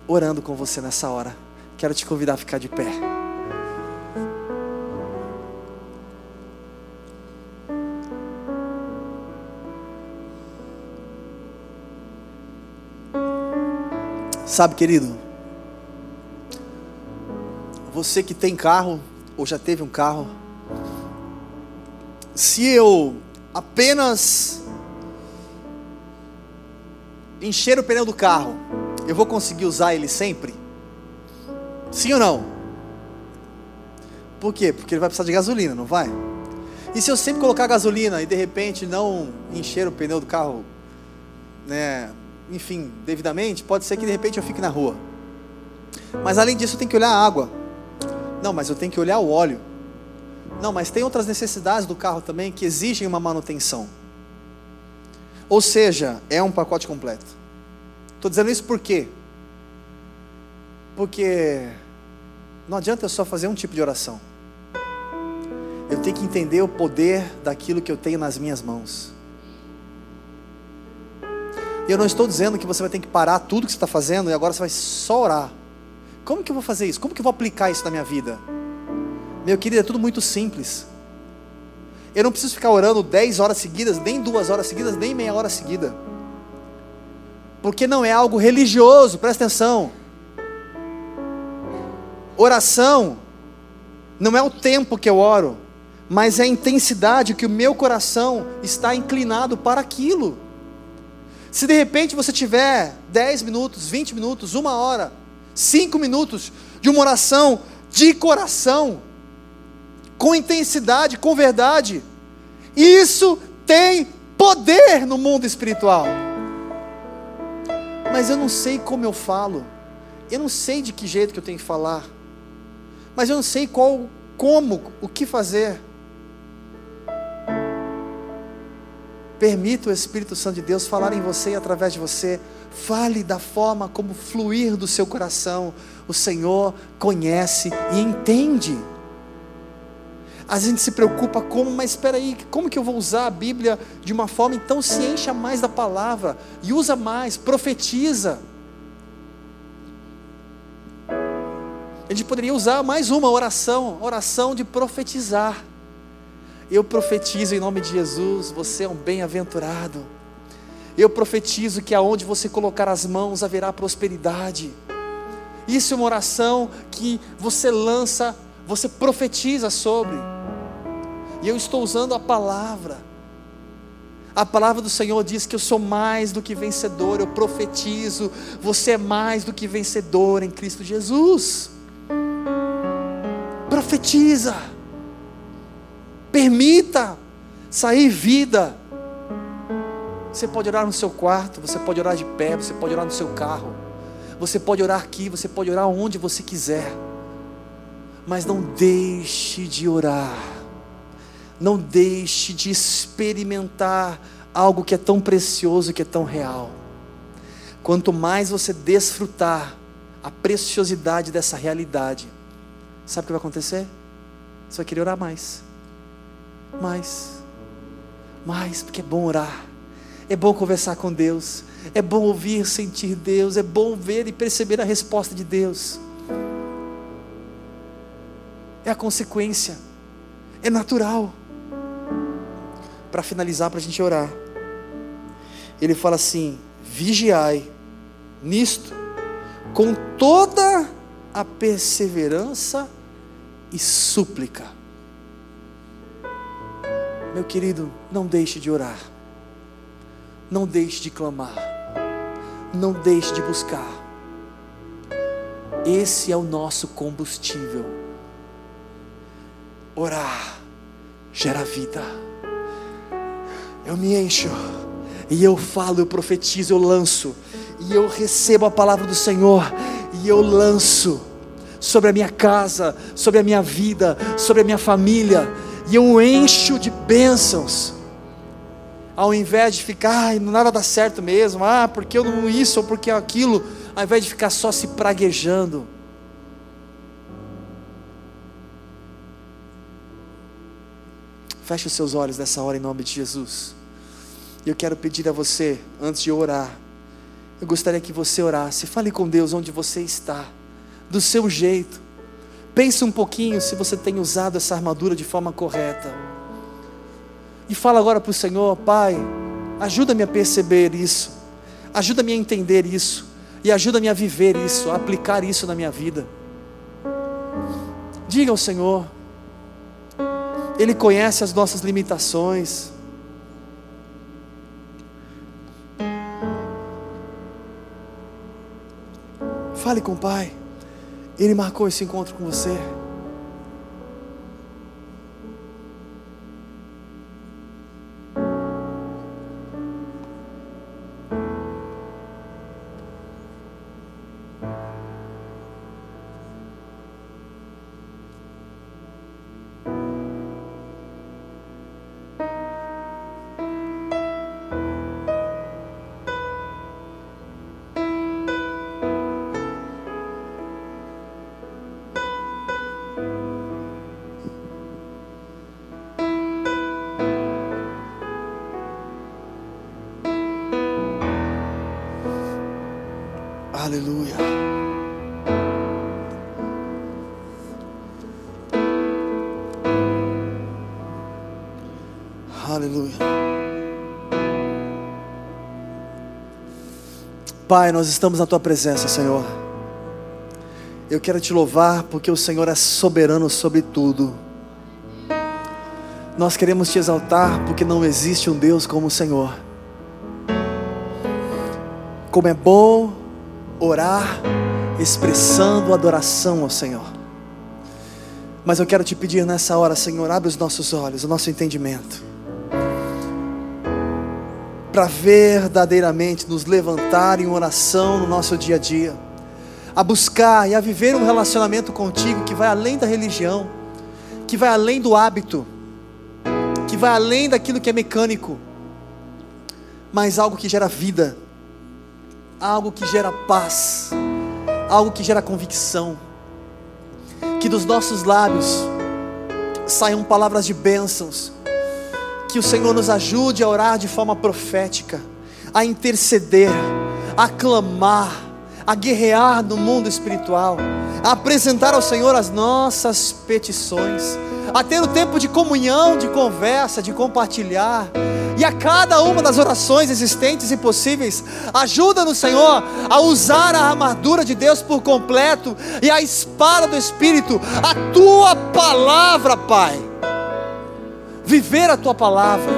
orando com você nessa hora. Quero te convidar a ficar de pé. Sabe, querido, você que tem carro, ou já teve um carro, se eu apenas encher o pneu do carro, eu vou conseguir usar ele sempre? Sim ou não? Por quê? Porque ele vai precisar de gasolina, não vai? E se eu sempre colocar gasolina e de repente não encher o pneu do carro, né, enfim, devidamente, pode ser que de repente eu fique na rua. Mas além disso, tenho que olhar a água. Não, mas eu tenho que olhar o óleo. Não, mas tem outras necessidades do carro também que exigem uma manutenção. Ou seja, é um pacote completo. Estou dizendo isso por quê? Porque não adianta eu só fazer um tipo de oração. Eu tenho que entender o poder daquilo que eu tenho nas minhas mãos. E eu não estou dizendo que você vai ter que parar tudo que você está fazendo e agora você vai só orar. Como que eu vou fazer isso? Como que eu vou aplicar isso na minha vida? Meu querido, é tudo muito simples. Eu não preciso ficar orando 10 horas seguidas, nem duas horas seguidas, nem meia hora seguida. Porque não é algo religioso, presta atenção. Oração não é o tempo que eu oro, mas é a intensidade que o meu coração está inclinado para aquilo. Se de repente você tiver 10 minutos, 20 minutos, uma hora, cinco minutos de uma oração de coração, com intensidade, com verdade. Isso tem poder no mundo espiritual. Mas eu não sei como eu falo. Eu não sei de que jeito que eu tenho que falar. Mas eu não sei qual, como, o que fazer. Permita o Espírito Santo de Deus falar em você e através de você. Fale da forma como fluir do seu coração. O Senhor conhece e entende. A gente se preocupa como, mas espera aí, como que eu vou usar a Bíblia de uma forma então se encha mais da palavra e usa mais, profetiza. A gente poderia usar mais uma oração, oração de profetizar. Eu profetizo em nome de Jesus, você é um bem-aventurado. Eu profetizo que aonde você colocar as mãos haverá prosperidade. Isso é uma oração que você lança, você profetiza sobre. E eu estou usando a palavra. A palavra do Senhor diz que eu sou mais do que vencedor, eu profetizo, você é mais do que vencedor em Cristo Jesus. Profetiza, permita sair vida você pode orar no seu quarto, você pode orar de pé, você pode orar no seu carro, você pode orar aqui, você pode orar onde você quiser, mas não deixe de orar, Não deixe de experimentar algo que é tão precioso, que é tão real. Quanto mais você desfrutar a preciosidade dessa realidade, sabe o que vai acontecer? Você vai querer orar mais. Mais. Mais, porque é bom orar. É bom conversar com Deus. É bom ouvir, sentir Deus. É bom ver e perceber a resposta de Deus. É a consequência. É natural. Para finalizar, para a gente orar. Ele fala assim: vigiai nisto, com toda a perseverança e súplica. Meu querido, não deixe de orar, não deixe de clamar, não deixe de buscar. Esse é o nosso combustível. Orar gera vida. Eu me encho, e eu falo, eu profetizo, eu lanço, e eu recebo a palavra do Senhor, e eu lanço sobre a minha casa, sobre a minha vida, sobre a minha família, e eu encho de bênçãos. Ao invés de ficar, ai, nada dá certo mesmo, ah, porque eu não isso ou porque aquilo, ao invés de ficar só se praguejando. Feche os seus olhos nessa hora em nome de Jesus. E eu quero pedir a você, antes de orar, eu gostaria que você orasse, fale com Deus onde você está do seu jeito. Pense um pouquinho se você tem usado essa armadura de forma correta. E fala agora para o Senhor, Pai, ajuda-me a perceber isso, ajuda-me a entender isso, e ajuda-me a viver isso, a aplicar isso na minha vida. Diga ao Senhor, Ele conhece as nossas limitações. Fale com o Pai. Ele marcou esse encontro com você. Pai, nós estamos na tua presença, Senhor. Eu quero te louvar porque o Senhor é soberano sobre tudo. Nós queremos te exaltar porque não existe um Deus como o Senhor. Como é bom orar expressando adoração ao Senhor. Mas eu quero te pedir nessa hora, Senhor, abre os nossos olhos, o nosso entendimento, para verdadeiramente nos levantar em oração no nosso dia a dia, a buscar e a viver um relacionamento contigo que vai além da religião, que vai além do hábito, que vai além daquilo que é mecânico, mas algo que gera vida algo que gera paz, algo que gera convicção. Que dos nossos lábios saiam palavras de bênçãos. Que o Senhor nos ajude a orar de forma profética, a interceder, a clamar, a guerrear no mundo espiritual, a apresentar ao Senhor as nossas petições, a ter o tempo de comunhão, de conversa, de compartilhar e a cada uma das orações existentes e possíveis, ajuda-nos, Senhor, a usar a armadura de Deus por completo e a espada do Espírito, a tua palavra, Pai. Viver a tua palavra.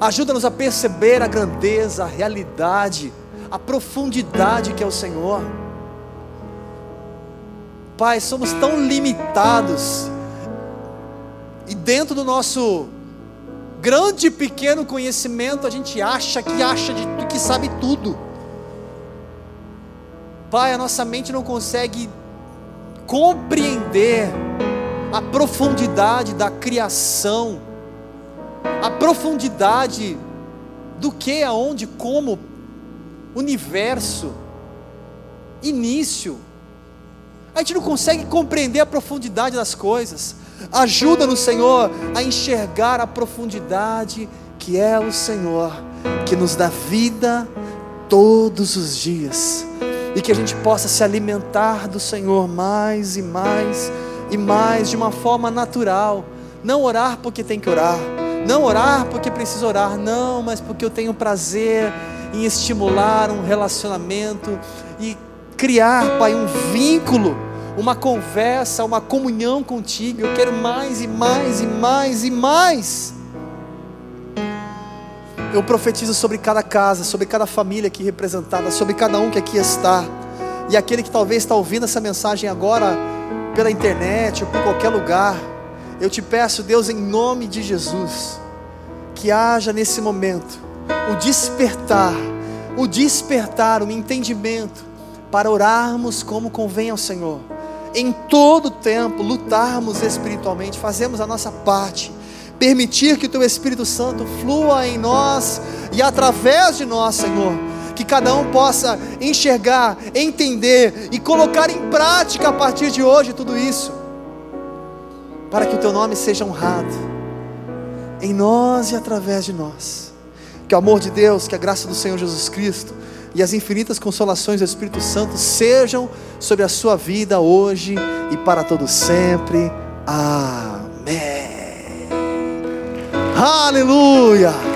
Ajuda-nos a perceber a grandeza, a realidade, a profundidade que é o Senhor. Pai, somos tão limitados, e dentro do nosso grande e pequeno conhecimento, a gente acha que acha de que sabe tudo. Pai, a nossa mente não consegue compreender a profundidade da criação, a profundidade do que, aonde, como, universo, início. A gente não consegue compreender a profundidade das coisas. Ajuda-nos, Senhor, a enxergar a profundidade que é o Senhor, que nos dá vida todos os dias e que a gente possa se alimentar do Senhor mais e mais e mais de uma forma natural. Não orar porque tem que orar, não orar porque precisa orar, não, mas porque eu tenho prazer em estimular um relacionamento e criar, Pai, um vínculo, uma conversa, uma comunhão contigo. Eu quero mais e mais e mais e mais. Eu profetizo sobre cada casa, sobre cada família aqui representada, sobre cada um que aqui está. E aquele que talvez está ouvindo essa mensagem agora pela internet ou por qualquer lugar, eu te peço, Deus, em nome de Jesus, que haja nesse momento o despertar, o despertar, o entendimento para orarmos como convém ao Senhor. Em todo tempo, lutarmos espiritualmente, fazemos a nossa parte permitir que o Teu Espírito Santo flua em nós e através de nós, Senhor. Que cada um possa enxergar, entender e colocar em prática a partir de hoje tudo isso, para que o Teu nome seja honrado em nós e através de nós. Que o amor de Deus, que a graça do Senhor Jesus Cristo e as infinitas consolações do Espírito Santo sejam sobre a sua vida hoje e para todo sempre. Amém. Aleluia!